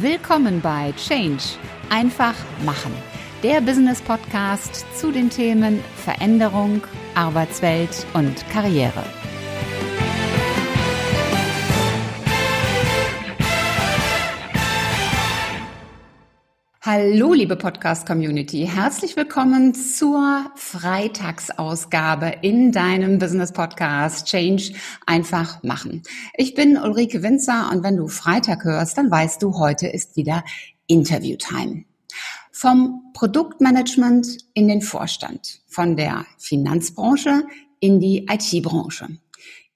Willkommen bei Change. Einfach machen. Der Business Podcast zu den Themen Veränderung, Arbeitswelt und Karriere. Hallo, liebe Podcast-Community. Herzlich willkommen zur Freitagsausgabe in deinem Business-Podcast Change einfach machen. Ich bin Ulrike Winzer und wenn du Freitag hörst, dann weißt du, heute ist wieder Interview-Time. Vom Produktmanagement in den Vorstand, von der Finanzbranche in die IT-Branche.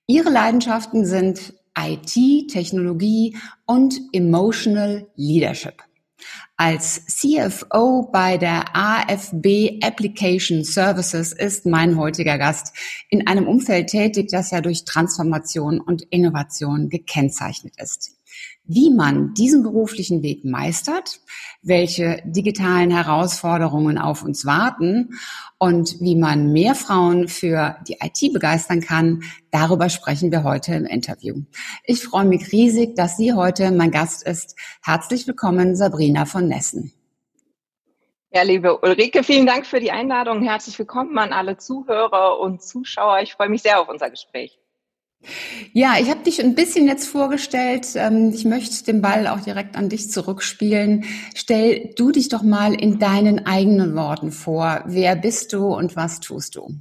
Ihre Leidenschaften sind IT, Technologie und Emotional Leadership. Als CFO bei der AFB Application Services ist mein heutiger Gast. In einem Umfeld tätig, das ja durch Transformation und Innovation gekennzeichnet ist wie man diesen beruflichen Weg meistert, welche digitalen Herausforderungen auf uns warten und wie man mehr Frauen für die IT begeistern kann, darüber sprechen wir heute im Interview. Ich freue mich riesig, dass sie heute mein Gast ist. Herzlich willkommen, Sabrina von Nessen. Ja, liebe Ulrike, vielen Dank für die Einladung. Herzlich willkommen an alle Zuhörer und Zuschauer. Ich freue mich sehr auf unser Gespräch. Ja, ich habe dich ein bisschen jetzt vorgestellt. Ähm, ich möchte den Ball auch direkt an dich zurückspielen. Stell du dich doch mal in deinen eigenen Worten vor. Wer bist du und was tust du?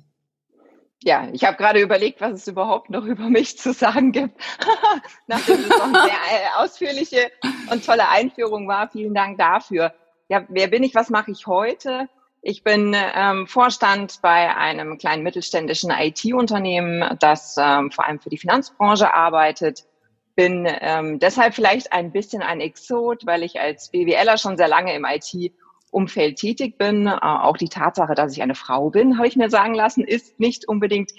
Ja, ich habe gerade überlegt, was es überhaupt noch über mich zu sagen gibt. Nachdem es eine sehr äh, ausführliche und tolle Einführung war. Vielen Dank dafür. Ja, wer bin ich? Was mache ich heute? Ich bin ähm, Vorstand bei einem kleinen mittelständischen IT-Unternehmen, das ähm, vor allem für die Finanzbranche arbeitet. Bin ähm, deshalb vielleicht ein bisschen ein Exot, weil ich als BWLer schon sehr lange im IT-Umfeld tätig bin. Äh, auch die Tatsache, dass ich eine Frau bin, habe ich mir sagen lassen, ist nicht unbedingt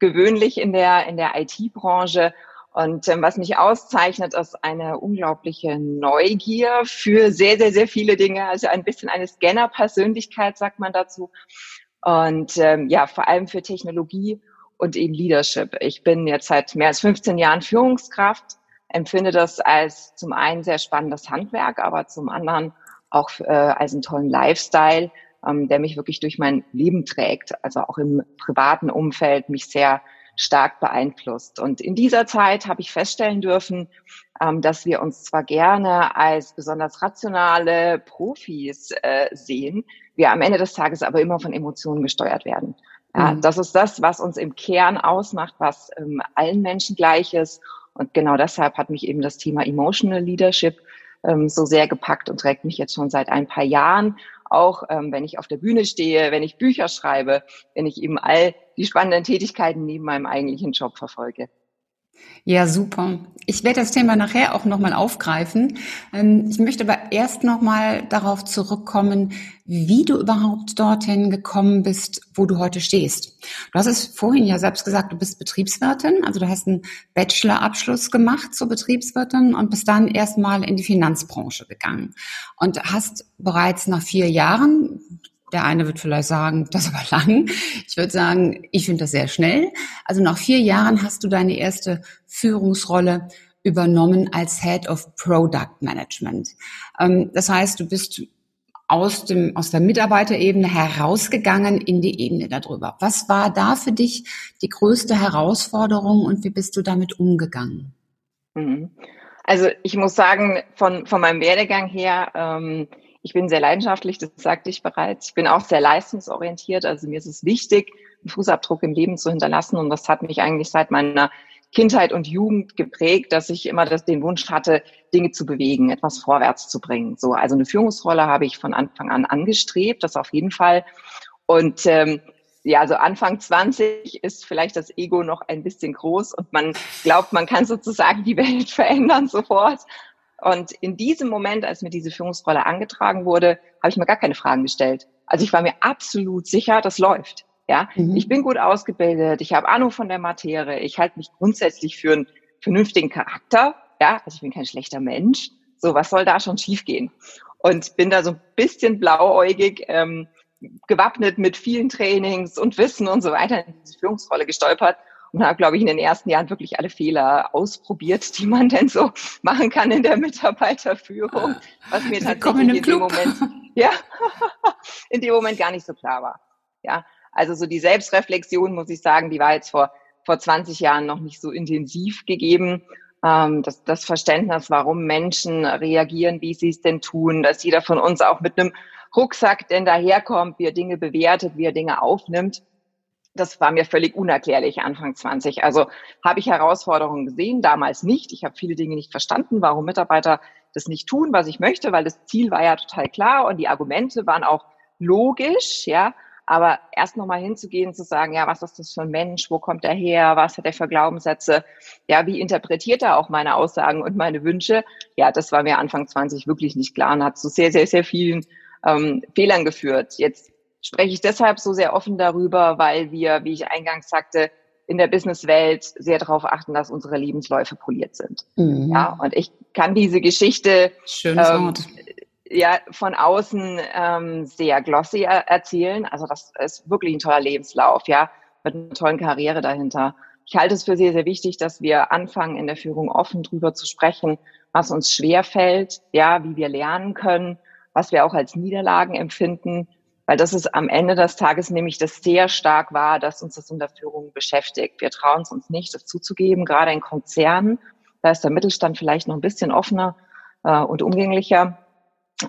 gewöhnlich in der, in der IT-Branche. Und ähm, was mich auszeichnet, ist eine unglaubliche Neugier für sehr, sehr, sehr viele Dinge. Also ein bisschen eine Scanner-Persönlichkeit, sagt man dazu. Und ähm, ja, vor allem für Technologie und eben Leadership. Ich bin jetzt seit mehr als 15 Jahren Führungskraft, empfinde das als zum einen sehr spannendes Handwerk, aber zum anderen auch äh, als einen tollen Lifestyle, ähm, der mich wirklich durch mein Leben trägt. Also auch im privaten Umfeld mich sehr stark beeinflusst. Und in dieser Zeit habe ich feststellen dürfen, ähm, dass wir uns zwar gerne als besonders rationale Profis äh, sehen, wir am Ende des Tages aber immer von Emotionen gesteuert werden. Mhm. Das ist das, was uns im Kern ausmacht, was ähm, allen Menschen gleich ist. Und genau deshalb hat mich eben das Thema Emotional Leadership ähm, so sehr gepackt und trägt mich jetzt schon seit ein paar Jahren auch ähm, wenn ich auf der Bühne stehe, wenn ich Bücher schreibe, wenn ich eben all die spannenden Tätigkeiten neben meinem eigentlichen Job verfolge. Ja, super. Ich werde das Thema nachher auch nochmal aufgreifen. Ähm, ich möchte aber erst nochmal darauf zurückkommen, wie du überhaupt dorthin gekommen bist, wo du heute stehst. Du hast es vorhin ja selbst gesagt, du bist Betriebswirtin, also du hast einen Bachelorabschluss gemacht zur Betriebswirtin und bist dann erstmal in die Finanzbranche gegangen und hast bereits nach vier Jahren der eine wird vielleicht sagen, das ist aber lang. Ich würde sagen, ich finde das sehr schnell. Also nach vier Jahren hast du deine erste Führungsrolle übernommen als Head of Product Management. Ähm, das heißt, du bist aus dem, aus der Mitarbeiterebene herausgegangen in die Ebene darüber. Was war da für dich die größte Herausforderung und wie bist du damit umgegangen? Mhm. Also ich muss sagen, von, von meinem Werdegang her, ähm, ich bin sehr leidenschaftlich, das sagte ich bereits. Ich bin auch sehr leistungsorientiert. Also mir ist es wichtig, einen Fußabdruck im Leben zu hinterlassen. Und das hat mich eigentlich seit meiner Kindheit und Jugend geprägt, dass ich immer das, den Wunsch hatte, Dinge zu bewegen, etwas vorwärts zu bringen. So, also eine Führungsrolle habe ich von Anfang an angestrebt, das auf jeden Fall. Und ähm, ja, also Anfang 20 ist vielleicht das Ego noch ein bisschen groß und man glaubt, man kann sozusagen die Welt verändern sofort. Und in diesem Moment, als mir diese Führungsrolle angetragen wurde, habe ich mir gar keine Fragen gestellt. Also ich war mir absolut sicher, das läuft. Ja, mhm. ich bin gut ausgebildet, ich habe Ahnung von der Materie, ich halte mich grundsätzlich für einen vernünftigen Charakter. Ja, also ich bin kein schlechter Mensch. So, was soll da schon schiefgehen? Und bin da so ein bisschen blauäugig, ähm, gewappnet mit vielen Trainings und Wissen und so weiter in diese Führungsrolle gestolpert und habe, glaube ich, in den ersten Jahren wirklich alle Fehler ausprobiert, die man denn so machen kann in der Mitarbeiterführung, was mir tatsächlich in dem Moment, ja, in dem Moment gar nicht so klar war. Ja, also so die Selbstreflexion, muss ich sagen, die war jetzt vor, vor 20 Jahren noch nicht so intensiv gegeben. Ähm, das, das Verständnis, warum Menschen reagieren, wie sie es denn tun, dass jeder von uns auch mit einem Rucksack denn daherkommt, wie er Dinge bewertet, wie er Dinge aufnimmt. Das war mir völlig unerklärlich Anfang 20. Also habe ich Herausforderungen gesehen, damals nicht. Ich habe viele Dinge nicht verstanden, warum Mitarbeiter das nicht tun, was ich möchte, weil das Ziel war ja total klar und die Argumente waren auch logisch, ja. Aber erst nochmal hinzugehen, zu sagen, ja, was ist das für ein Mensch? Wo kommt er her? Was hat er für Glaubenssätze? Ja, wie interpretiert er auch meine Aussagen und meine Wünsche? Ja, das war mir Anfang 20 wirklich nicht klar und hat zu sehr, sehr, sehr vielen ähm, Fehlern geführt. Jetzt spreche ich deshalb so sehr offen darüber, weil wir, wie ich eingangs sagte, in der Businesswelt sehr darauf achten, dass unsere Lebensläufe poliert sind. Mhm. Ja, und ich kann diese Geschichte ähm, ja von außen ähm, sehr glossy er erzählen. Also das ist wirklich ein toller Lebenslauf, ja, mit einer tollen Karriere dahinter. Ich halte es für sehr, sehr wichtig, dass wir anfangen, in der Führung offen drüber zu sprechen, was uns schwer fällt, ja, wie wir lernen können, was wir auch als Niederlagen empfinden, weil das ist am Ende des Tages nämlich das sehr stark war, dass uns das in der Führung beschäftigt. Wir trauen es uns nicht, das zuzugeben, gerade in Konzernen. Da ist der Mittelstand vielleicht noch ein bisschen offener äh, und umgänglicher.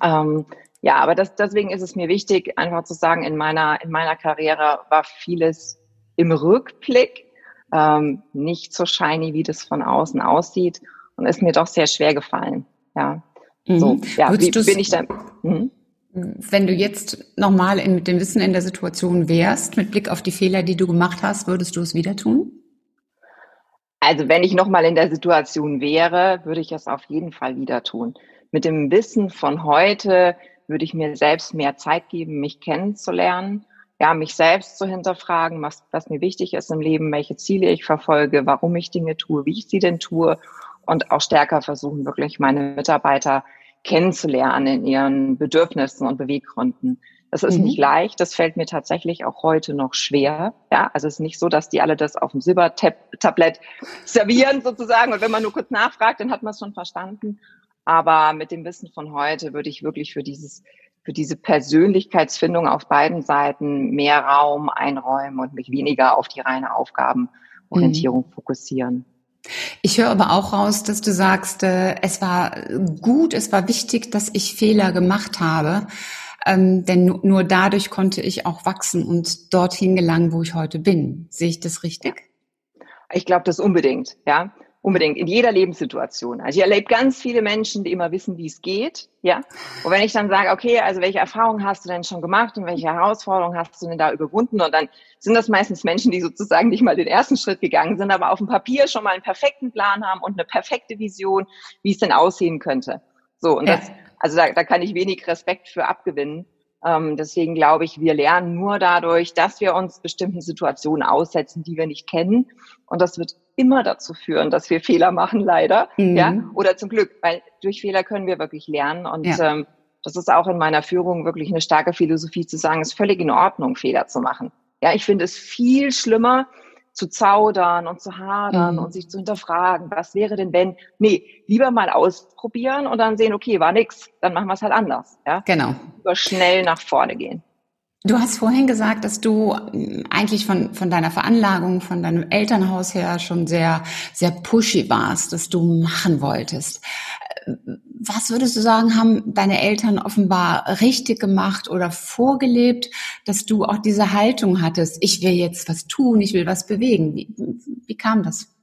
Ähm, ja, aber das, deswegen ist es mir wichtig, einfach zu sagen, in meiner, in meiner Karriere war vieles im Rückblick ähm, nicht so shiny, wie das von außen aussieht und ist mir doch sehr schwer gefallen. Ja, mhm. so, ja, wie bin ich da? Mhm. Wenn du jetzt nochmal mit dem Wissen in der Situation wärst, mit Blick auf die Fehler, die du gemacht hast, würdest du es wieder tun? Also wenn ich nochmal in der Situation wäre, würde ich es auf jeden Fall wieder tun. Mit dem Wissen von heute würde ich mir selbst mehr Zeit geben, mich kennenzulernen, ja, mich selbst zu hinterfragen, was, was mir wichtig ist im Leben, welche Ziele ich verfolge, warum ich Dinge tue, wie ich sie denn tue und auch stärker versuchen, wirklich meine Mitarbeiter kennenzulernen in ihren Bedürfnissen und Beweggründen. Das ist mhm. nicht leicht, das fällt mir tatsächlich auch heute noch schwer. Ja, also es ist nicht so, dass die alle das auf dem Silbertablett servieren sozusagen und wenn man nur kurz nachfragt, dann hat man es schon verstanden. Aber mit dem Wissen von heute würde ich wirklich für dieses für diese Persönlichkeitsfindung auf beiden Seiten mehr Raum einräumen und mich weniger auf die reine Aufgabenorientierung mhm. fokussieren. Ich höre aber auch raus, dass du sagst, äh, es war gut, es war wichtig, dass ich Fehler gemacht habe, ähm, denn nur dadurch konnte ich auch wachsen und dorthin gelangen, wo ich heute bin. Sehe ich das richtig? Ich glaube das unbedingt, ja. Unbedingt, in jeder Lebenssituation. Also ich erlebe ganz viele Menschen, die immer wissen, wie es geht, ja. Und wenn ich dann sage, okay, also welche Erfahrungen hast du denn schon gemacht und welche Herausforderungen hast du denn da überwunden? Und dann sind das meistens Menschen, die sozusagen nicht mal den ersten Schritt gegangen sind, aber auf dem Papier schon mal einen perfekten Plan haben und eine perfekte Vision, wie es denn aussehen könnte. So, und das, also da, da kann ich wenig Respekt für abgewinnen. Ähm, deswegen glaube ich, wir lernen nur dadurch, dass wir uns bestimmten Situationen aussetzen, die wir nicht kennen. Und das wird immer dazu führen, dass wir Fehler machen, leider. Mhm. Ja, oder zum Glück, weil durch Fehler können wir wirklich lernen. Und ja. ähm, das ist auch in meiner Führung wirklich eine starke Philosophie zu sagen, es ist völlig in Ordnung, Fehler zu machen. Ja, ich finde es viel schlimmer, zu zaudern und zu hadern mhm. und sich zu hinterfragen, was wäre denn wenn? Nee, lieber mal ausprobieren und dann sehen, okay, war nix, dann machen wir es halt anders. Ja? Genau. Über schnell nach vorne gehen. Du hast vorhin gesagt, dass du ähm, eigentlich von, von deiner Veranlagung, von deinem Elternhaus her schon sehr, sehr pushy warst, dass du machen wolltest. Was würdest du sagen, haben deine Eltern offenbar richtig gemacht oder vorgelebt, dass du auch diese Haltung hattest, ich will jetzt was tun, ich will was bewegen? Wie, wie kam das?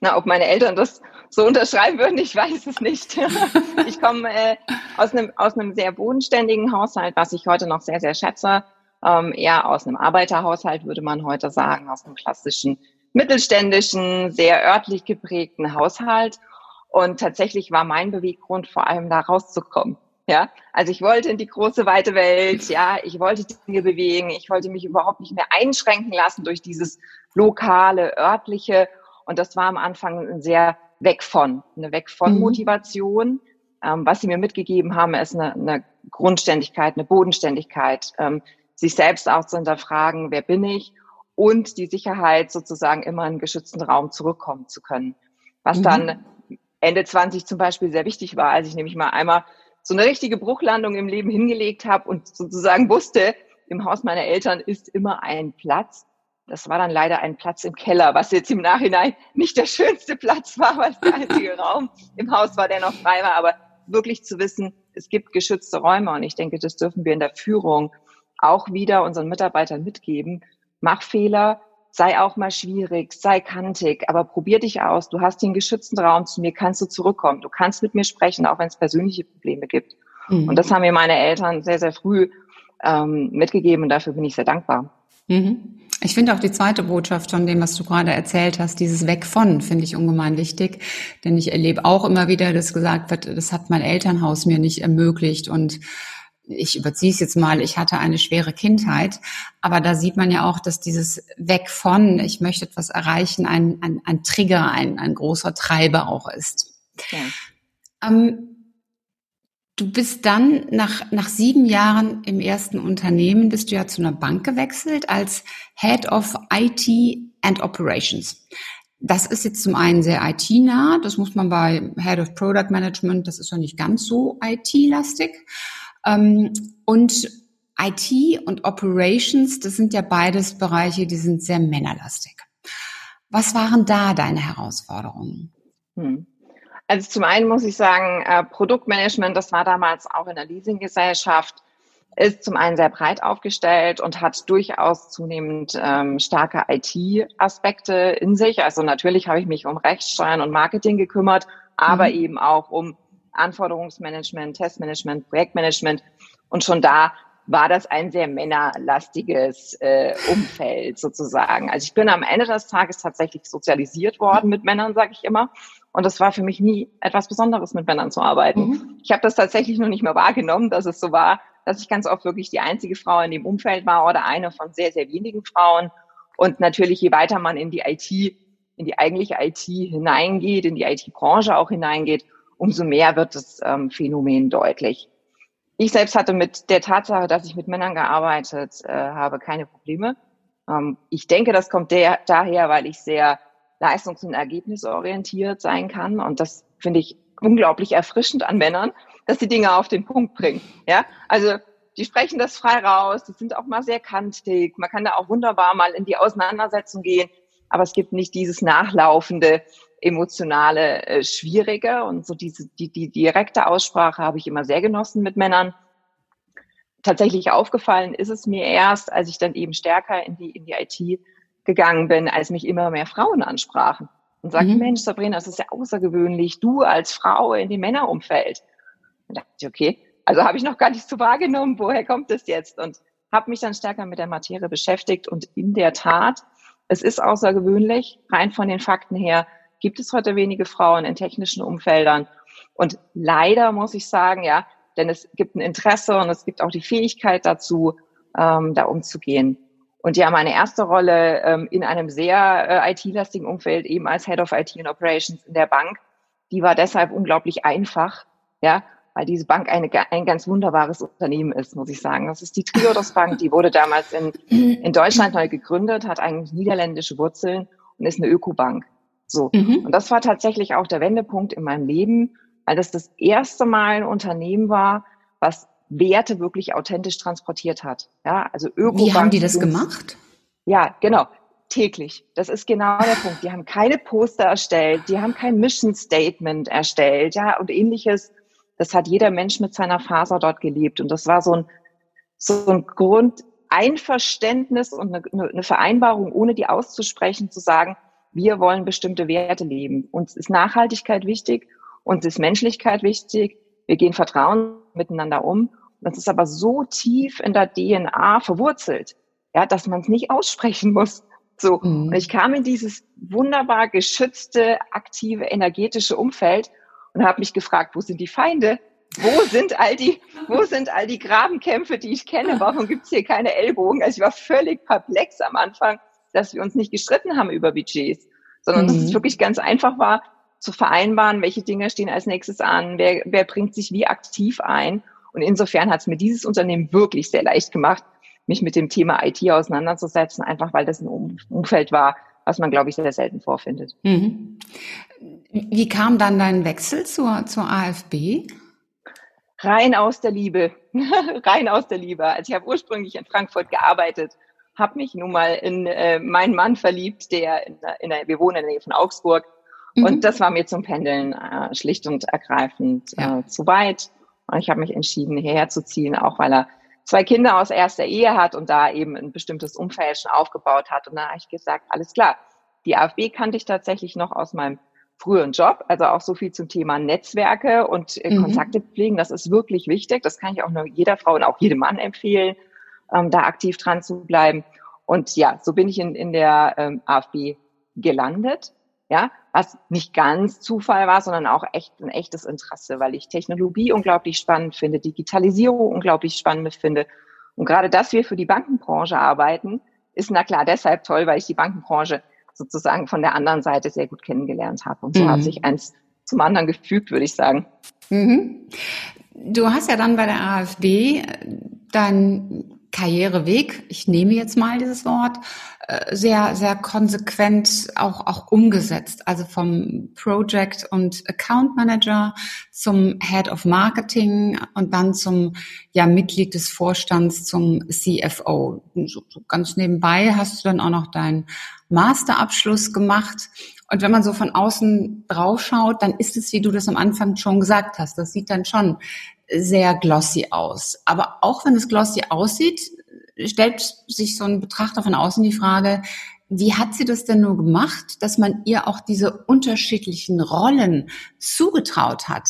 Na, ob meine Eltern das so unterschreiben würden, ich weiß es nicht. ich komme äh, aus, einem, aus einem sehr bodenständigen Haushalt, was ich heute noch sehr, sehr schätze. Ähm, eher aus einem Arbeiterhaushalt, würde man heute sagen, aus einem klassischen mittelständischen, sehr örtlich geprägten Haushalt. Und tatsächlich war mein Beweggrund vor allem da rauszukommen. Ja, also ich wollte in die große weite Welt, ja, ich wollte Dinge bewegen, ich wollte mich überhaupt nicht mehr einschränken lassen durch dieses lokale, örtliche. Und das war am Anfang ein sehr weg von, eine weg von mhm. Motivation. Ähm, was sie mir mitgegeben haben, ist eine, eine Grundständigkeit, eine Bodenständigkeit, ähm, sich selbst auch zu hinterfragen, wer bin ich und die Sicherheit sozusagen immer in einen geschützten Raum zurückkommen zu können. Was mhm. dann Ende 20 zum Beispiel sehr wichtig war, als ich nämlich mal einmal so eine richtige Bruchlandung im Leben hingelegt habe und sozusagen wusste, im Haus meiner Eltern ist immer ein Platz. Das war dann leider ein Platz im Keller, was jetzt im Nachhinein nicht der schönste Platz war, weil es der einzige Raum im Haus war, der noch frei war. Aber wirklich zu wissen, es gibt geschützte Räume und ich denke, das dürfen wir in der Führung auch wieder unseren Mitarbeitern mitgeben. Mach Fehler, sei auch mal schwierig, sei kantig, aber probier dich aus. Du hast den geschützten Raum, zu mir kannst du zurückkommen. Du kannst mit mir sprechen, auch wenn es persönliche Probleme gibt. Mhm. Und das haben mir meine Eltern sehr, sehr früh ähm, mitgegeben und dafür bin ich sehr dankbar. Mhm. Ich finde auch die zweite Botschaft von dem, was du gerade erzählt hast, dieses Weg von, finde ich ungemein wichtig. Denn ich erlebe auch immer wieder, dass gesagt wird, das hat mein Elternhaus mir nicht ermöglicht und ich überziehe es jetzt mal, ich hatte eine schwere Kindheit, aber da sieht man ja auch, dass dieses Weg von, ich möchte etwas erreichen, ein, ein, ein Trigger, ein, ein großer Treiber auch ist. Ja. Ähm, du bist dann nach, nach sieben Jahren im ersten Unternehmen, bist du ja zu einer Bank gewechselt als Head of IT and Operations. Das ist jetzt zum einen sehr IT-nah, das muss man bei Head of Product Management, das ist ja nicht ganz so IT-lastig. Ähm, und IT und Operations, das sind ja beides Bereiche, die sind sehr männerlastig. Was waren da deine Herausforderungen? Hm. Also zum einen muss ich sagen, äh, Produktmanagement, das war damals auch in der Leasinggesellschaft, ist zum einen sehr breit aufgestellt und hat durchaus zunehmend ähm, starke IT-Aspekte in sich. Also natürlich habe ich mich um Rechtssteuern und Marketing gekümmert, aber mhm. eben auch um Anforderungsmanagement, Testmanagement, Projektmanagement. Und schon da war das ein sehr männerlastiges äh, Umfeld sozusagen. Also ich bin am Ende des Tages tatsächlich sozialisiert worden mit Männern, sage ich immer. Und es war für mich nie etwas Besonderes, mit Männern zu arbeiten. Mhm. Ich habe das tatsächlich noch nicht mehr wahrgenommen, dass es so war, dass ich ganz oft wirklich die einzige Frau in dem Umfeld war oder eine von sehr, sehr wenigen Frauen. Und natürlich, je weiter man in die IT, in die eigentliche IT hineingeht, in die IT-Branche auch hineingeht, umso mehr wird das ähm, Phänomen deutlich. Ich selbst hatte mit der Tatsache, dass ich mit Männern gearbeitet äh, habe, keine Probleme. Ähm, ich denke, das kommt der, daher, weil ich sehr leistungs- und ergebnisorientiert sein kann. Und das finde ich unglaublich erfrischend an Männern, dass die Dinge auf den Punkt bringen. Ja, also die sprechen das frei raus, die sind auch mal sehr kantig. Man kann da auch wunderbar mal in die Auseinandersetzung gehen, aber es gibt nicht dieses nachlaufende, emotionale äh, Schwierige und so diese die, die direkte Aussprache habe ich immer sehr genossen mit Männern. Tatsächlich aufgefallen ist es mir erst, als ich dann eben stärker in die in die IT gegangen bin, als mich immer mehr Frauen ansprachen und sagten, mhm. Mensch, Sabrina, das ist ja außergewöhnlich, du als Frau in dem Männerumfeld. Und da dachte ich, okay, also habe ich noch gar nicht so wahrgenommen, woher kommt das jetzt? Und habe mich dann stärker mit der Materie beschäftigt und in der Tat, es ist außergewöhnlich, rein von den Fakten her, gibt es heute wenige Frauen in technischen Umfeldern. Und leider muss ich sagen, ja, denn es gibt ein Interesse und es gibt auch die Fähigkeit dazu, ähm, da umzugehen. Und ja, meine erste Rolle ähm, in einem sehr äh, IT-lastigen Umfeld, eben als Head of IT and Operations in der Bank, die war deshalb unglaublich einfach, ja, weil diese Bank eine, ein ganz wunderbares Unternehmen ist, muss ich sagen. Das ist die Triodos Bank, die wurde damals in, in Deutschland neu gegründet, hat eigentlich niederländische Wurzeln und ist eine Ökobank. So. Mhm. Und das war tatsächlich auch der Wendepunkt in meinem Leben, weil das das erste Mal ein Unternehmen war, was Werte wirklich authentisch transportiert hat. Ja, also Ökobank. Wie haben die das gemacht? Ja, genau. Täglich. Das ist genau der Punkt. Die haben keine Poster erstellt, die haben kein Mission Statement erstellt, ja, und ähnliches. Das hat jeder Mensch mit seiner Faser dort gelebt. Und das war so ein, so ein Grundeinverständnis und eine, eine Vereinbarung, ohne die auszusprechen, zu sagen, wir wollen bestimmte Werte leben. Uns ist Nachhaltigkeit wichtig, uns ist Menschlichkeit wichtig, wir gehen Vertrauen miteinander um. Das ist aber so tief in der DNA verwurzelt, ja, dass man es nicht aussprechen muss. So. Mhm. Und ich kam in dieses wunderbar geschützte, aktive, energetische Umfeld und habe mich gefragt, wo sind die Feinde? Wo sind all die, wo sind all die Grabenkämpfe, die ich kenne? Warum gibt's hier keine Ellbogen? Also ich war völlig perplex am Anfang dass wir uns nicht gestritten haben über Budgets, sondern mhm. dass es mhm. wirklich ganz einfach war, zu vereinbaren, welche Dinge stehen als nächstes an, wer, wer bringt sich wie aktiv ein. Und insofern hat es mir dieses Unternehmen wirklich sehr leicht gemacht, mich mit dem Thema IT auseinanderzusetzen, einfach weil das ein Umfeld war, was man, glaube ich, sehr selten vorfindet. Mhm. Wie kam dann dein Wechsel zur, zur AfB? Rein aus der Liebe, rein aus der Liebe. Also ich habe ursprünglich in Frankfurt gearbeitet, habe mich nun mal in äh, meinen Mann verliebt, der in, in der, wir wohnen in der Nähe von Augsburg. Mhm. Und das war mir zum Pendeln äh, schlicht und ergreifend ja. äh, zu weit. Und ich habe mich entschieden, hierher zu ziehen, auch weil er zwei Kinder aus erster Ehe hat und da eben ein bestimmtes Umfeld schon aufgebaut hat. Und da habe ich gesagt, alles klar. Die AfB kannte ich tatsächlich noch aus meinem früheren Job, also auch so viel zum Thema Netzwerke und äh, mhm. Kontakte pflegen. Das ist wirklich wichtig. Das kann ich auch nur jeder Frau und auch jedem Mann empfehlen, ähm, da aktiv dran zu bleiben. Und ja, so bin ich in, in der ähm, AfB gelandet. Ja, was nicht ganz Zufall war, sondern auch echt ein echtes Interesse, weil ich Technologie unglaublich spannend finde, Digitalisierung unglaublich spannend finde. Und gerade, dass wir für die Bankenbranche arbeiten, ist na klar deshalb toll, weil ich die Bankenbranche sozusagen von der anderen Seite sehr gut kennengelernt habe. Und so mhm. hat sich eins zum anderen gefügt, würde ich sagen. Mhm. Du hast ja dann bei der AfD dein Karriereweg, ich nehme jetzt mal dieses Wort, äh, sehr, sehr konsequent auch, auch umgesetzt. Also vom Project und Account Manager zum Head of Marketing und dann zum ja, Mitglied des Vorstands zum CFO. So, so ganz nebenbei hast du dann auch noch deinen Masterabschluss gemacht. Und wenn man so von außen drauf schaut, dann ist es, wie du das am Anfang schon gesagt hast, das sieht dann schon sehr glossy aus. Aber auch wenn es glossy aussieht, stellt sich so ein Betrachter von außen die Frage, wie hat sie das denn nur gemacht, dass man ihr auch diese unterschiedlichen Rollen zugetraut hat?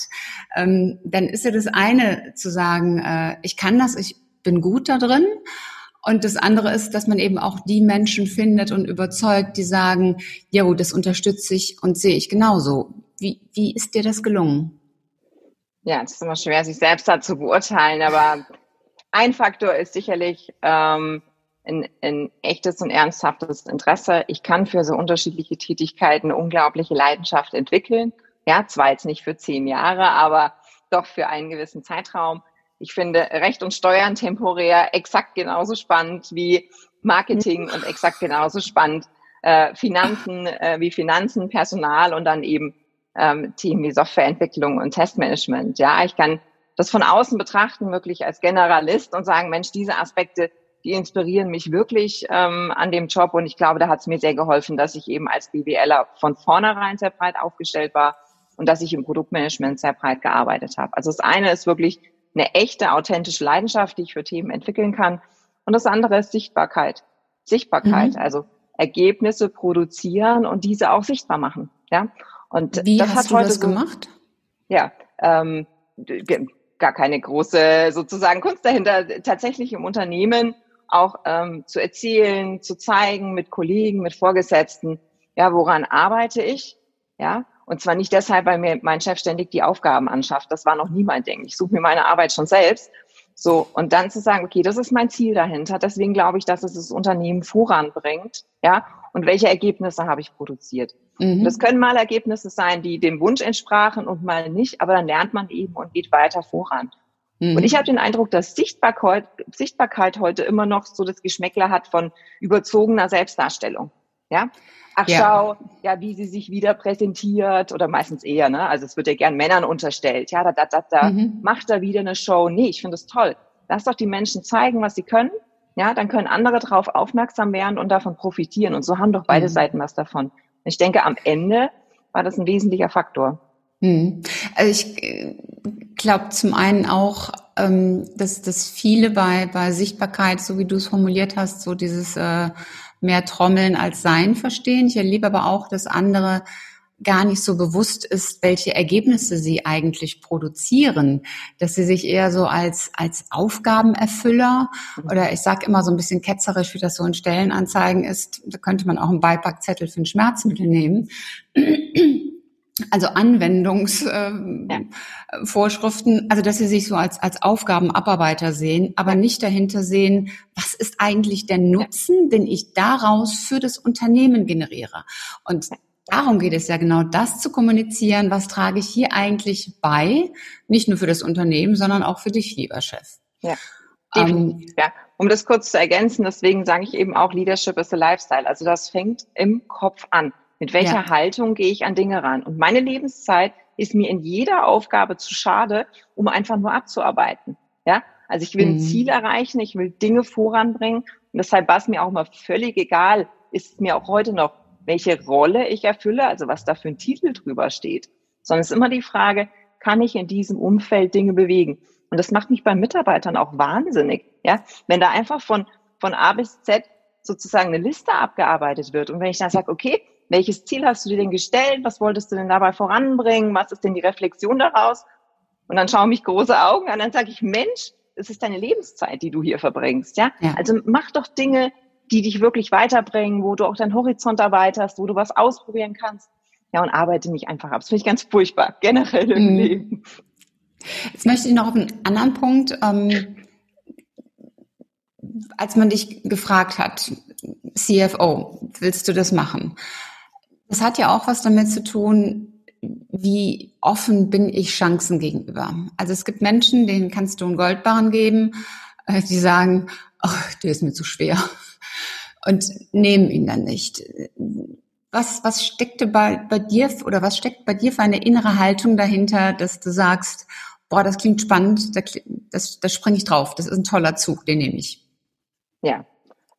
Ähm, dann ist ja das eine zu sagen, äh, ich kann das, ich bin gut da drin. Und das andere ist, dass man eben auch die Menschen findet und überzeugt, die sagen, ja, das unterstütze ich und sehe ich genauso. Wie, wie ist dir das gelungen? Ja, es ist immer schwer, sich selbst da zu beurteilen, aber ein Faktor ist sicherlich ähm, ein, ein echtes und ernsthaftes Interesse. Ich kann für so unterschiedliche Tätigkeiten unglaubliche Leidenschaft entwickeln. Ja, zwar jetzt nicht für zehn Jahre, aber doch für einen gewissen Zeitraum. Ich finde Recht und Steuern temporär exakt genauso spannend wie Marketing und exakt genauso spannend äh, Finanzen äh, wie Finanzen, Personal und dann eben ähm, Themen wie Softwareentwicklung und Testmanagement. Ja, ich kann das von außen betrachten, wirklich als Generalist und sagen, Mensch, diese Aspekte, die inspirieren mich wirklich ähm, an dem Job. Und ich glaube, da hat es mir sehr geholfen, dass ich eben als BWLer von vornherein sehr breit aufgestellt war und dass ich im Produktmanagement sehr breit gearbeitet habe. Also das eine ist wirklich eine echte, authentische Leidenschaft, die ich für Themen entwickeln kann. Und das andere ist Sichtbarkeit. Sichtbarkeit, mhm. also Ergebnisse produzieren und diese auch sichtbar machen. Ja. Und Wie das hast hat du heute das gemacht? ja, ähm, gar keine große sozusagen Kunst dahinter, tatsächlich im Unternehmen auch ähm, zu erzählen, zu zeigen mit Kollegen, mit Vorgesetzten, ja, woran arbeite ich, ja, und zwar nicht deshalb, weil mir mein Chef ständig die Aufgaben anschafft. Das war noch nie mein Ding. Ich suche mir meine Arbeit schon selbst. So, und dann zu sagen, okay, das ist mein Ziel dahinter. Deswegen glaube ich, dass es das Unternehmen voranbringt. Ja, und welche Ergebnisse habe ich produziert? Mhm. Das können mal Ergebnisse sein, die dem Wunsch entsprachen und mal nicht, aber dann lernt man eben und geht weiter voran. Mhm. Und ich habe den Eindruck, dass Sichtbarkeit, Sichtbarkeit heute immer noch so das Geschmäckler hat von überzogener Selbstdarstellung. Ja, ach ja. schau, ja, wie sie sich wieder präsentiert oder meistens eher, ne? Also es wird ja gern Männern unterstellt, ja, da, da, da, da mhm. macht er wieder eine Show. Nee, ich finde es toll. Lass doch die Menschen zeigen, was sie können. Ja, dann können andere darauf aufmerksam werden und davon profitieren. Und so haben doch beide mhm. Seiten was davon. Ich denke, am Ende war das ein wesentlicher Faktor. Mhm. Also ich äh, glaube zum einen auch, ähm, dass, dass viele bei, bei Sichtbarkeit, so wie du es formuliert hast, so dieses äh, mehr Trommeln als Sein verstehen. Ich erlebe aber auch, dass andere gar nicht so bewusst ist, welche Ergebnisse sie eigentlich produzieren, dass sie sich eher so als als Aufgabenerfüller oder ich sage immer so ein bisschen ketzerisch, wie das so in Stellenanzeigen ist, da könnte man auch einen Beipackzettel für ein Schmerzmittel nehmen. Also Anwendungsvorschriften, äh, also dass sie sich so als, als Aufgabenabarbeiter sehen, aber nicht dahinter sehen, was ist eigentlich der Nutzen, den ich daraus für das Unternehmen generiere. Und darum geht es ja genau, das zu kommunizieren, was trage ich hier eigentlich bei, nicht nur für das Unternehmen, sondern auch für dich, lieber Chef. Ja. Ähm, ja, um das kurz zu ergänzen, deswegen sage ich eben auch, Leadership is a Lifestyle. Also das fängt im Kopf an. Mit welcher ja. Haltung gehe ich an Dinge ran? Und meine Lebenszeit ist mir in jeder Aufgabe zu schade, um einfach nur abzuarbeiten. Ja, also ich will mhm. ein Ziel erreichen, ich will Dinge voranbringen. Und deshalb war es mir auch mal völlig egal, ist mir auch heute noch, welche Rolle ich erfülle, also was da für ein Titel drüber steht. Sondern es ist immer die Frage, kann ich in diesem Umfeld Dinge bewegen? Und das macht mich bei Mitarbeitern auch wahnsinnig. Ja, wenn da einfach von, von A bis Z sozusagen eine Liste abgearbeitet wird. Und wenn ich dann sage, okay, welches Ziel hast du dir denn gestellt? Was wolltest du denn dabei voranbringen? Was ist denn die Reflexion daraus? Und dann schauen mich große Augen an, dann sage ich, Mensch, es ist deine Lebenszeit, die du hier verbringst, ja? ja? Also mach doch Dinge, die dich wirklich weiterbringen, wo du auch deinen Horizont erweiterst, wo du was ausprobieren kannst. Ja, und arbeite nicht einfach ab. Das finde ich ganz furchtbar, generell im mhm. Leben. Jetzt möchte ich noch auf einen anderen Punkt, ähm, als man dich gefragt hat, CFO, willst du das machen? Das hat ja auch was damit zu tun, wie offen bin ich Chancen gegenüber. Also es gibt Menschen, denen kannst du einen Goldbarren geben, äh, die sagen, ach, der ist mir zu schwer und nehmen ihn dann nicht. Was, was steckte bei, bei dir oder was steckt bei dir für eine innere Haltung dahinter, dass du sagst, boah, das klingt spannend, das, das, das springe ich drauf, das ist ein toller Zug, den nehme ich. Ja,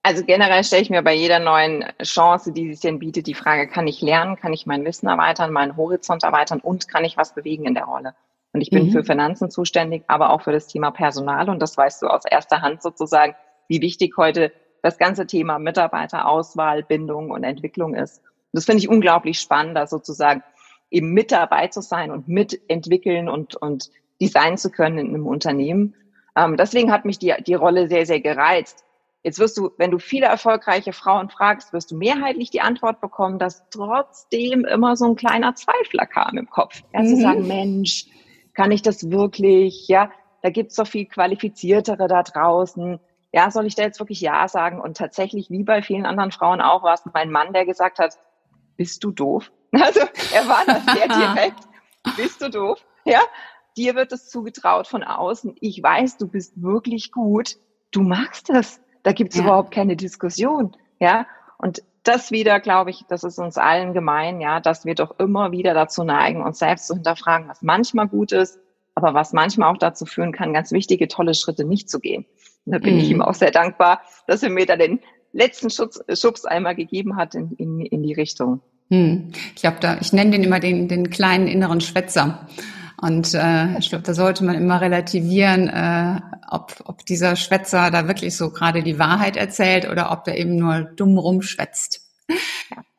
also generell stelle ich mir bei jeder neuen Chance, die sich denn bietet, die Frage, kann ich lernen, kann ich mein Wissen erweitern, meinen Horizont erweitern und kann ich was bewegen in der Rolle? Und ich bin mhm. für Finanzen zuständig, aber auch für das Thema Personal. Und das weißt du aus erster Hand sozusagen, wie wichtig heute das ganze Thema Mitarbeiterauswahl, Bindung und Entwicklung ist. Und das finde ich unglaublich spannend, da sozusagen eben mit dabei zu sein und mitentwickeln und, und designen zu können in einem Unternehmen. Ähm, deswegen hat mich die, die Rolle sehr, sehr gereizt. Jetzt wirst du, wenn du viele erfolgreiche Frauen fragst, wirst du mehrheitlich die Antwort bekommen, dass trotzdem immer so ein kleiner Zweifler kam im Kopf. Ja, mhm. zu sagen, Mensch, kann ich das wirklich? Ja, da gibt's doch viel qualifiziertere da draußen. Ja, soll ich da jetzt wirklich Ja sagen? Und tatsächlich, wie bei vielen anderen Frauen auch, war es mein Mann, der gesagt hat, bist du doof? Also er war da sehr direkt. bist du doof? Ja, dir wird es zugetraut von außen. Ich weiß, du bist wirklich gut. Du magst es. Da gibt es ja. überhaupt keine Diskussion. Ja, und das wieder, glaube ich, das ist uns allen gemein, ja, dass wir doch immer wieder dazu neigen, uns selbst zu hinterfragen, was manchmal gut ist, aber was manchmal auch dazu führen kann, ganz wichtige, tolle Schritte nicht zu gehen. Und da bin mhm. ich ihm auch sehr dankbar, dass er mir da den letzten Schubs, Schubs einmal gegeben hat in, in, in die Richtung. Hm. Ich glaube, da, ich nenne den immer den, den kleinen inneren Schwätzer. Und äh, ich glaube, da sollte man immer relativieren, äh, ob, ob dieser Schwätzer da wirklich so gerade die Wahrheit erzählt oder ob der eben nur dumm rumschwätzt.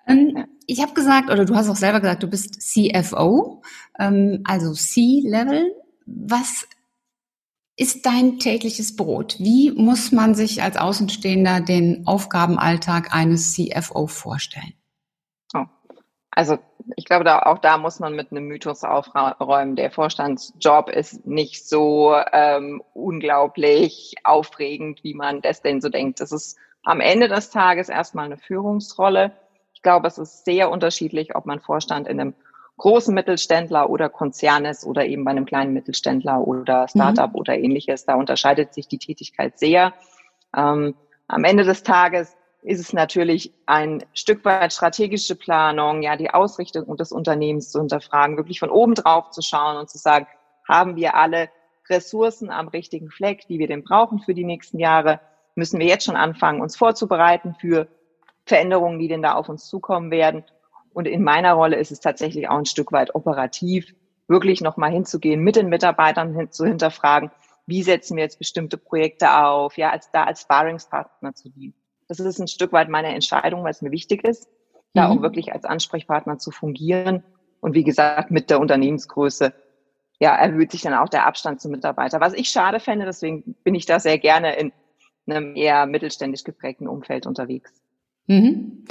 Ähm, ich habe gesagt, oder du hast auch selber gesagt, du bist CFO, ähm, also C-Level. Was ist dein tägliches Brot? Wie muss man sich als Außenstehender den Aufgabenalltag eines CFO vorstellen? Oh. Also ich glaube, da, auch da muss man mit einem Mythos aufräumen. Der Vorstandsjob ist nicht so ähm, unglaublich aufregend, wie man das denn so denkt. Das ist am Ende des Tages erstmal eine Führungsrolle. Ich glaube, es ist sehr unterschiedlich, ob man Vorstand in einem großen Mittelständler oder Konzern ist oder eben bei einem kleinen Mittelständler oder Startup mhm. oder ähnliches. Da unterscheidet sich die Tätigkeit sehr. Ähm, am Ende des Tages ist es natürlich ein Stück weit strategische Planung, ja, die Ausrichtung des Unternehmens zu hinterfragen, wirklich von oben drauf zu schauen und zu sagen, haben wir alle Ressourcen am richtigen Fleck, die wir denn brauchen für die nächsten Jahre? Müssen wir jetzt schon anfangen, uns vorzubereiten für Veränderungen, die denn da auf uns zukommen werden? Und in meiner Rolle ist es tatsächlich auch ein Stück weit operativ, wirklich nochmal hinzugehen, mit den Mitarbeitern hin, zu hinterfragen, wie setzen wir jetzt bestimmte Projekte auf, ja, als da als Sparringspartner zu dienen. Das ist ein Stück weit meine Entscheidung, weil es mir wichtig ist, da mhm. auch wirklich als Ansprechpartner zu fungieren. Und wie gesagt, mit der Unternehmensgröße ja, erhöht sich dann auch der Abstand zum Mitarbeiter. Was ich schade fände, deswegen bin ich da sehr gerne in einem eher mittelständisch geprägten Umfeld unterwegs. Mhm.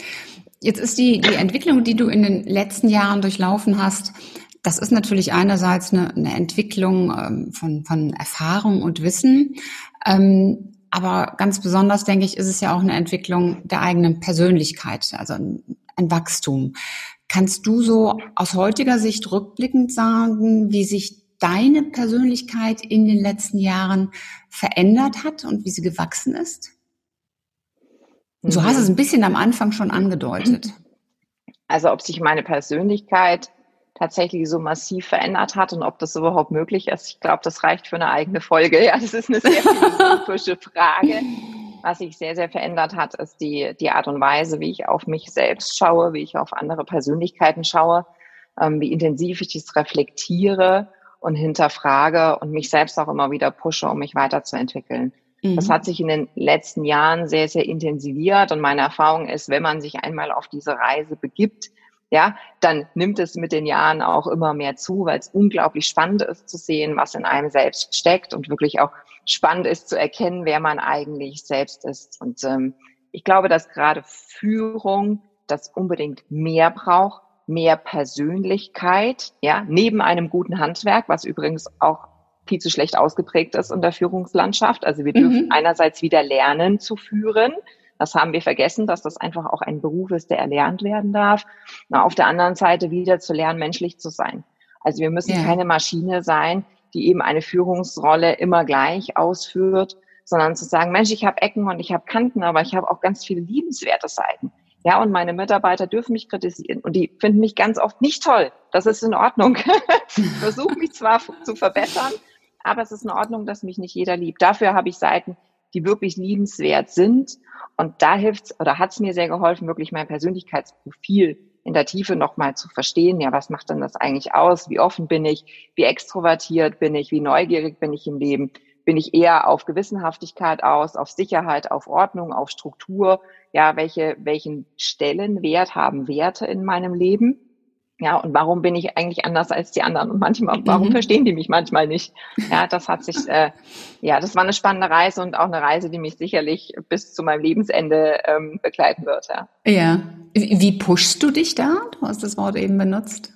Jetzt ist die, die Entwicklung, die du in den letzten Jahren durchlaufen hast, das ist natürlich einerseits eine, eine Entwicklung ähm, von, von Erfahrung und Wissen. Ähm, aber ganz besonders, denke ich, ist es ja auch eine Entwicklung der eigenen Persönlichkeit, also ein, ein Wachstum. Kannst du so aus heutiger Sicht rückblickend sagen, wie sich deine Persönlichkeit in den letzten Jahren verändert hat und wie sie gewachsen ist? Du hast es ein bisschen am Anfang schon angedeutet. Also ob sich meine Persönlichkeit tatsächlich so massiv verändert hat und ob das überhaupt möglich ist, ich glaube, das reicht für eine eigene Folge. Ja, das ist eine sehr philosophische Frage. Was sich sehr, sehr verändert hat, ist die, die Art und Weise, wie ich auf mich selbst schaue, wie ich auf andere Persönlichkeiten schaue, ähm, wie intensiv ich das reflektiere und hinterfrage und mich selbst auch immer wieder pushe, um mich weiterzuentwickeln. Mhm. Das hat sich in den letzten Jahren sehr, sehr intensiviert und meine Erfahrung ist, wenn man sich einmal auf diese Reise begibt, ja, dann nimmt es mit den Jahren auch immer mehr zu, weil es unglaublich spannend ist zu sehen, was in einem selbst steckt und wirklich auch spannend ist zu erkennen, wer man eigentlich selbst ist. Und ähm, ich glaube, dass gerade Führung das unbedingt mehr braucht, mehr Persönlichkeit, ja, neben einem guten Handwerk, was übrigens auch viel zu schlecht ausgeprägt ist in der Führungslandschaft. Also wir dürfen mhm. einerseits wieder lernen zu führen. Das haben wir vergessen, dass das einfach auch ein Beruf ist, der erlernt werden darf. Na, auf der anderen Seite wieder zu lernen, menschlich zu sein. Also wir müssen ja. keine Maschine sein, die eben eine Führungsrolle immer gleich ausführt, sondern zu sagen, Mensch, ich habe Ecken und ich habe Kanten, aber ich habe auch ganz viele liebenswerte Seiten. Ja, und meine Mitarbeiter dürfen mich kritisieren und die finden mich ganz oft nicht toll. Das ist in Ordnung. Versuche mich zwar zu verbessern, aber es ist in Ordnung, dass mich nicht jeder liebt. Dafür habe ich Seiten, die wirklich liebenswert sind. Und da hilft oder hat es mir sehr geholfen, wirklich mein Persönlichkeitsprofil in der Tiefe nochmal zu verstehen. Ja, was macht denn das eigentlich aus? Wie offen bin ich? Wie extrovertiert bin ich? Wie neugierig bin ich im Leben? Bin ich eher auf Gewissenhaftigkeit aus, auf Sicherheit, auf Ordnung, auf Struktur? Ja, welche, welchen Stellenwert haben Werte in meinem Leben? Ja, und warum bin ich eigentlich anders als die anderen? Und manchmal, warum mhm. verstehen die mich manchmal nicht? Ja, das hat sich, äh, ja, das war eine spannende Reise und auch eine Reise, die mich sicherlich bis zu meinem Lebensende ähm, begleiten wird. Ja. ja. Wie pushst du dich da? Du hast das Wort eben benutzt.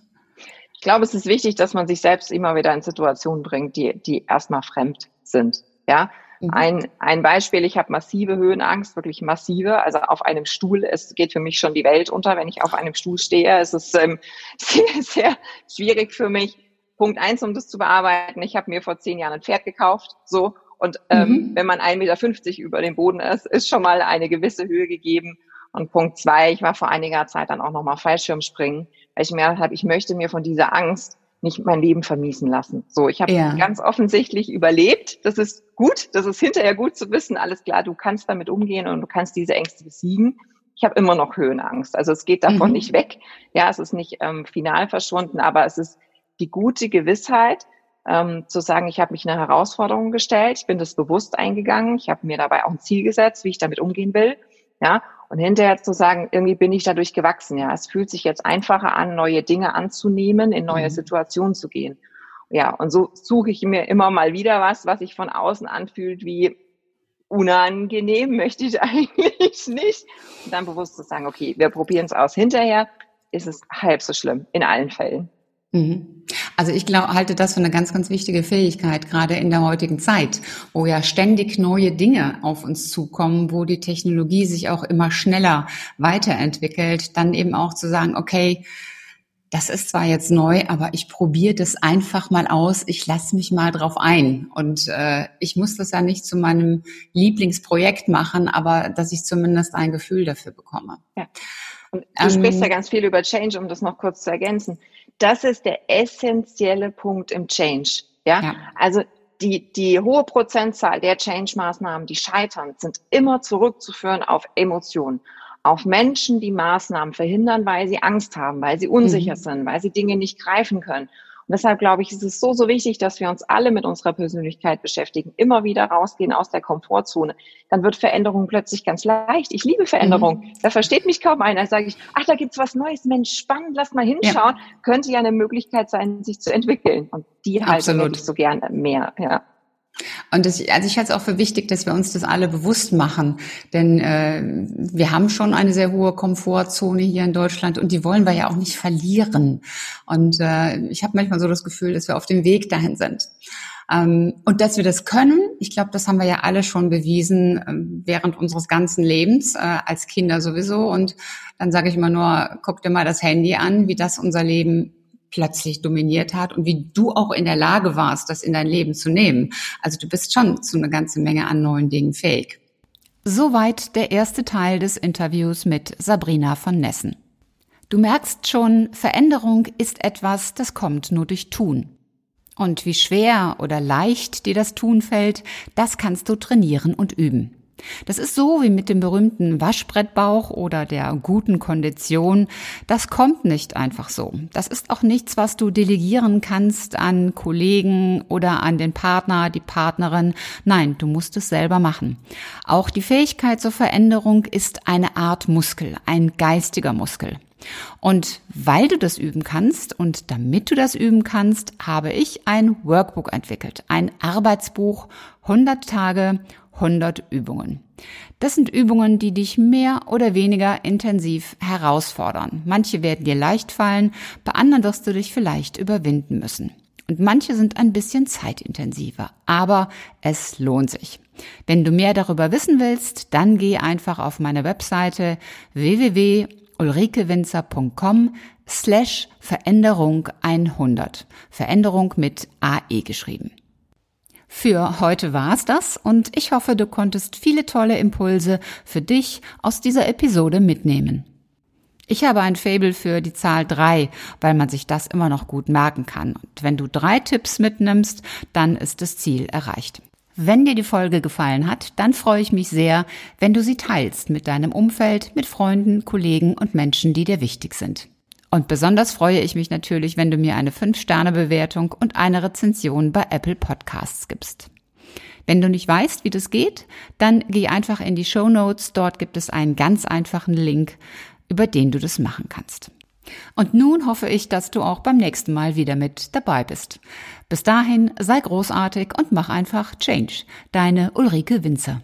Ich glaube, es ist wichtig, dass man sich selbst immer wieder in Situationen bringt, die, die erstmal fremd sind. Ja. Ein, ein Beispiel, ich habe massive Höhenangst, wirklich massive. Also auf einem Stuhl, es geht für mich schon die Welt unter, wenn ich auf einem Stuhl stehe. Es ist ähm, sehr, sehr schwierig für mich. Punkt eins, um das zu bearbeiten. Ich habe mir vor zehn Jahren ein Pferd gekauft, so. Und ähm, mhm. wenn man 1,50 Meter über dem Boden ist, ist schon mal eine gewisse Höhe gegeben. Und Punkt zwei, ich war vor einiger Zeit dann auch nochmal Fallschirmspringen, weil ich mir habe, ich möchte mir von dieser Angst nicht mein Leben vermiesen lassen. So, ich habe ja. ganz offensichtlich überlebt. Das ist gut, das ist hinterher gut zu wissen. Alles klar, du kannst damit umgehen und du kannst diese Ängste besiegen. Ich habe immer noch Höhenangst. Also es geht davon mhm. nicht weg. Ja, es ist nicht ähm, final verschwunden, aber es ist die gute Gewissheit, ähm, zu sagen, ich habe mich eine Herausforderung gestellt, ich bin das bewusst eingegangen, ich habe mir dabei auch ein Ziel gesetzt, wie ich damit umgehen will. Ja, und hinterher zu sagen, irgendwie bin ich dadurch gewachsen. Ja, es fühlt sich jetzt einfacher an, neue Dinge anzunehmen, in neue mhm. Situationen zu gehen. Ja, und so suche ich mir immer mal wieder was, was sich von außen anfühlt wie unangenehm, möchte ich eigentlich nicht. Und dann bewusst zu sagen, okay, wir probieren es aus. Hinterher ist es halb so schlimm in allen Fällen. Mhm. Also ich glaube, halte das für eine ganz, ganz wichtige Fähigkeit, gerade in der heutigen Zeit, wo ja ständig neue Dinge auf uns zukommen, wo die Technologie sich auch immer schneller weiterentwickelt, dann eben auch zu sagen, okay, das ist zwar jetzt neu, aber ich probiere das einfach mal aus. Ich lasse mich mal drauf ein. Und äh, ich muss das ja nicht zu meinem Lieblingsprojekt machen, aber dass ich zumindest ein Gefühl dafür bekomme. Ja. Und du ähm, sprichst ja ganz viel über Change, um das noch kurz zu ergänzen das ist der essentielle Punkt im Change. Ja, ja. also die, die hohe Prozentzahl der Change-Maßnahmen, die scheitern, sind immer zurückzuführen auf Emotionen, auf Menschen, die Maßnahmen verhindern, weil sie Angst haben, weil sie unsicher mhm. sind, weil sie Dinge nicht greifen können. Deshalb glaube ich, ist es so, so wichtig, dass wir uns alle mit unserer Persönlichkeit beschäftigen, immer wieder rausgehen aus der Komfortzone. Dann wird Veränderung plötzlich ganz leicht. Ich liebe Veränderung. Mhm. Da versteht mich kaum einer. Da sage ich, ach, da gibt's was Neues. Mensch, spannend, lass mal hinschauen. Ja. Könnte ja eine Möglichkeit sein, sich zu entwickeln. Und die halte ich so gerne mehr. Ja. Und das, also ich halte es auch für wichtig, dass wir uns das alle bewusst machen, denn äh, wir haben schon eine sehr hohe Komfortzone hier in Deutschland und die wollen wir ja auch nicht verlieren. Und äh, ich habe manchmal so das Gefühl, dass wir auf dem Weg dahin sind. Ähm, und dass wir das können, ich glaube, das haben wir ja alle schon bewiesen äh, während unseres ganzen Lebens, äh, als Kinder sowieso. Und dann sage ich immer nur, guck dir mal das Handy an, wie das unser Leben plötzlich dominiert hat und wie du auch in der Lage warst, das in dein Leben zu nehmen. Also du bist schon zu einer ganzen Menge an neuen Dingen fähig. Soweit der erste Teil des Interviews mit Sabrina von Nessen. Du merkst schon, Veränderung ist etwas, das kommt nur durch Tun. Und wie schwer oder leicht dir das Tun fällt, das kannst du trainieren und üben. Das ist so wie mit dem berühmten Waschbrettbauch oder der guten Kondition. Das kommt nicht einfach so. Das ist auch nichts, was du delegieren kannst an Kollegen oder an den Partner, die Partnerin. Nein, du musst es selber machen. Auch die Fähigkeit zur Veränderung ist eine Art Muskel, ein geistiger Muskel. Und weil du das üben kannst und damit du das üben kannst, habe ich ein Workbook entwickelt, ein Arbeitsbuch 100 Tage 100 Übungen. Das sind Übungen, die dich mehr oder weniger intensiv herausfordern. Manche werden dir leicht fallen, bei anderen wirst du dich vielleicht überwinden müssen. Und manche sind ein bisschen zeitintensiver, aber es lohnt sich. Wenn du mehr darüber wissen willst, dann geh einfach auf meine Webseite www.ulrikewinzer.com slash Veränderung 100. Veränderung mit AE geschrieben. Für heute war's das und ich hoffe, du konntest viele tolle Impulse für dich aus dieser Episode mitnehmen. Ich habe ein Fable für die Zahl drei, weil man sich das immer noch gut merken kann. Und wenn du drei Tipps mitnimmst, dann ist das Ziel erreicht. Wenn dir die Folge gefallen hat, dann freue ich mich sehr, wenn du sie teilst mit deinem Umfeld, mit Freunden, Kollegen und Menschen, die dir wichtig sind. Und besonders freue ich mich natürlich, wenn du mir eine 5-Sterne-Bewertung und eine Rezension bei Apple Podcasts gibst. Wenn du nicht weißt, wie das geht, dann geh einfach in die Show Notes. Dort gibt es einen ganz einfachen Link, über den du das machen kannst. Und nun hoffe ich, dass du auch beim nächsten Mal wieder mit dabei bist. Bis dahin sei großartig und mach einfach Change. Deine Ulrike Winzer.